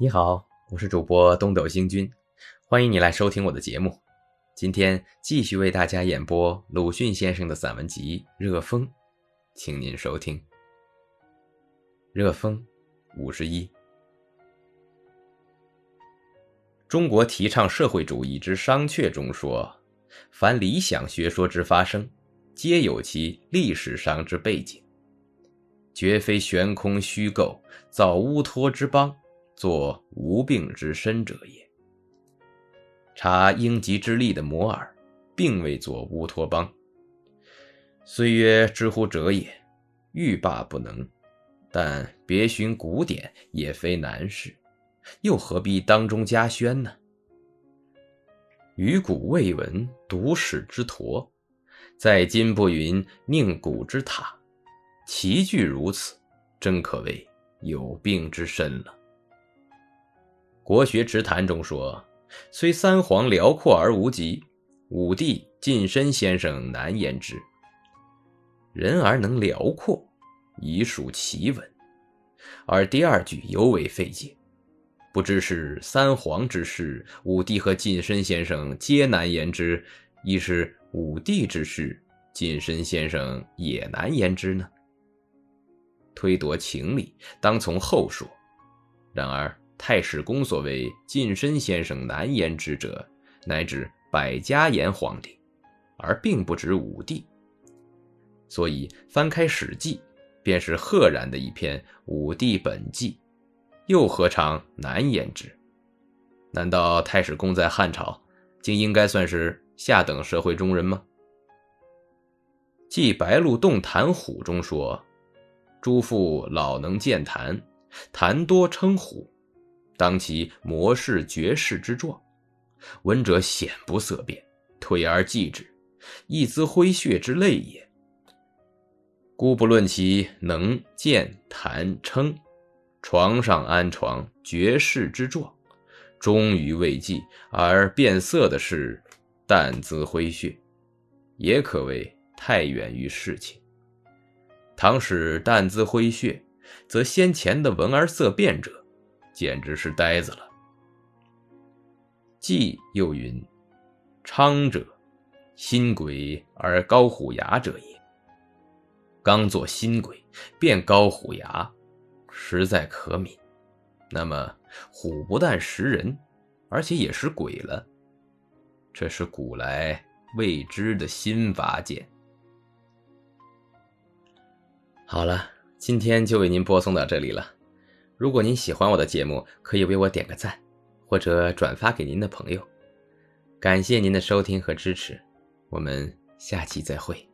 你好，我是主播东斗星君，欢迎你来收听我的节目。今天继续为大家演播鲁迅先生的散文集《热风》，请您收听《热风》五十一。中国提倡社会主义之商榷中说：“凡理想学说之发生，皆有其历史上之背景，绝非悬空虚构造乌托之邦。”作无病之身者也。察应急之力的摩尔，并未作乌托邦。虽曰知乎者也，欲罢不能。但别寻古典也非难事，又何必当中加宣呢？余古未闻独史之驼，在今不云宁古之塔，其句如此，真可谓有病之身了。国学池谈中说：“虽三皇辽阔而无极，五帝近身先生难言之。人而能辽阔，已属奇闻。而第二句尤为费解，不知是三皇之事，五帝和近身先生皆难言之，亦是五帝之事，近身先生也难言之呢？推夺情理，当从后说。然而。”太史公所谓“近身先生难言之者”，乃指百家言皇帝，而并不指武帝。所以翻开《史记》，便是赫然的一篇《武帝本纪》，又何尝难言之？难道太史公在汉朝，竟应该算是下等社会中人吗？《记白鹿洞谈虎》中说：“诸父老能见谈，谈多称虎。”当其模式绝世之状，闻者显不色变，退而继之，亦兹挥血之类也。故不论其能见谈称，床上安床绝世之状，终于未继而变色的是，但兹挥血，也可谓太远于事情。倘使但兹挥血，则先前的闻而色变者。简直是呆子了。季又云：“昌者，新鬼而高虎牙者也。刚做新鬼，变高虎牙，实在可悯。那么虎不但食人，而且也食鬼了。这是古来未知的新法件。”好了，今天就为您播送到这里了。如果您喜欢我的节目，可以为我点个赞，或者转发给您的朋友。感谢您的收听和支持，我们下期再会。